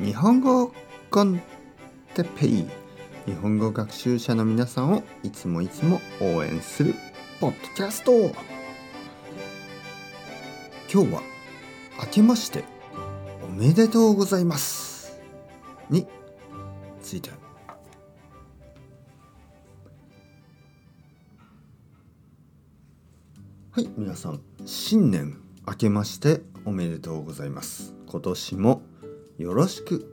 日本語コンテペイ日本語学習者の皆さんをいつもいつも応援するポッドキャスト。今日は明けましておめでとうございます。について。はい皆さん新年明けましておめでとうございます。今年もよろしく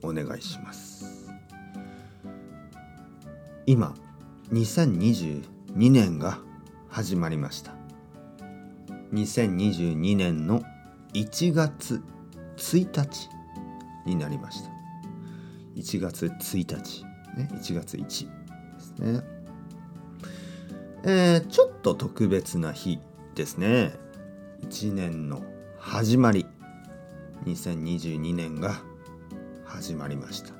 お願いします。今2022年が始まりました。2022年の1月1日になりました。1月1日ね1月1ですね。えー、ちょっと特別な日ですね。1年の始まり。2022年が始まりました。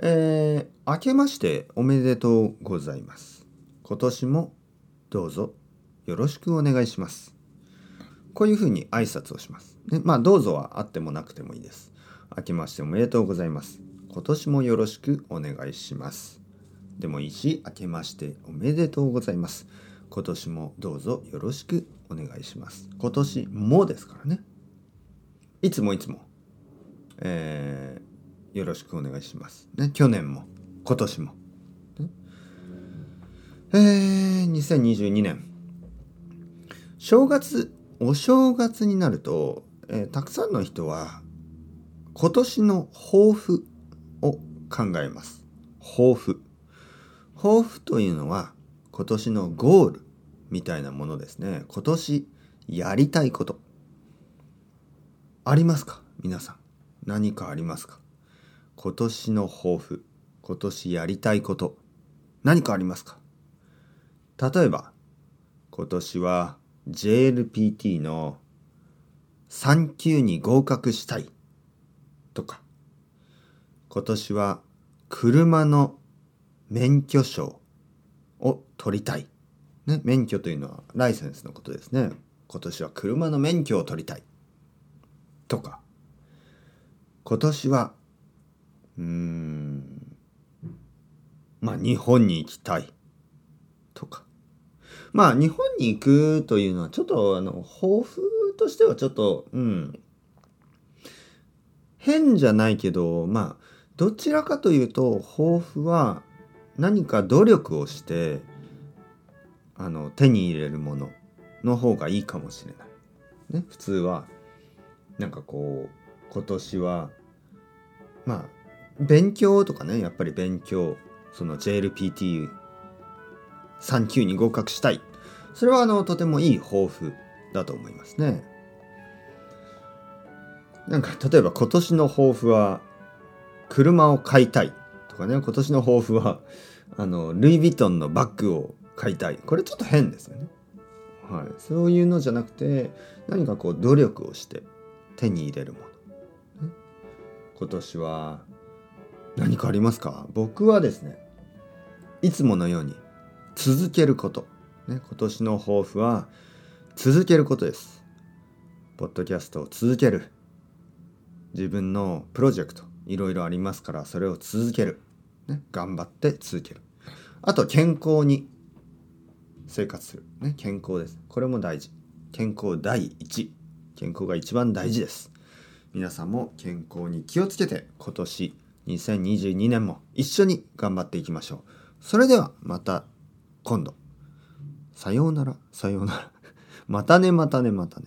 えー、明けましておめでとうございます。今年もどうぞよろしくお願いします。こういうふうに挨拶をします、ね、まあどうぞはあってもなくてもいいです。明けましておめでとうございます。今年もよろしくお願いします。でもいいし明けましておめでとうございます。今年もどうぞよろしくお願いします。今年もですからね。いつもいつも、えー、よろしくお願いします。ね、去年も、今年も。ね、えー、2022年。正月、お正月になると、えー、たくさんの人は、今年の抱負を考えます。抱負。抱負というのは、今年のゴールみたいなものですね。今年やりたいこと。ありますか？皆さん。何かありますか？今年の抱負。今年やりたいこと。何かありますか？例えば今年は JLPT の3級に合格したい。とか。今年は車の免許証。を取りたい。ね、免許というのはライセンスのことですね。今年は車の免許を取りたい。とか。今年は、うーん、まあ日本に行きたい。とか。まあ日本に行くというのはちょっとあの抱負としてはちょっと、うん、変じゃないけど、まあどちらかというと抱負は何か努力をしてあの手に入れるものの方がいいかもしれない。ね、普通はなんかこう今年はまあ勉強とかねやっぱり勉強その JLPT3 級に合格したいそれはあのとてもいい抱負だと思いますね。なんか例えば今年の抱負は車を買いたいかね今年の抱負は あのルイ・ヴィトンのバッグを買いたい。これちょっと変ですよね。はい、そういうのじゃなくて何かこう努力をして手に入れるもの。今年は何かありますか？僕はですねいつものように続けること、ね、今年の抱負は続けることです。ポッドキャストを続ける。自分のプロジェクトいろいろありますからそれを続ける。ね、頑張って続ける。あと健康に生活する。ね、健康です。これも大事。健康第一。健康が一番大事です。皆さんも健康に気をつけて今年2022年も一緒に頑張っていきましょう。それではまた今度。さようなら、さようなら。またね、またね、またね。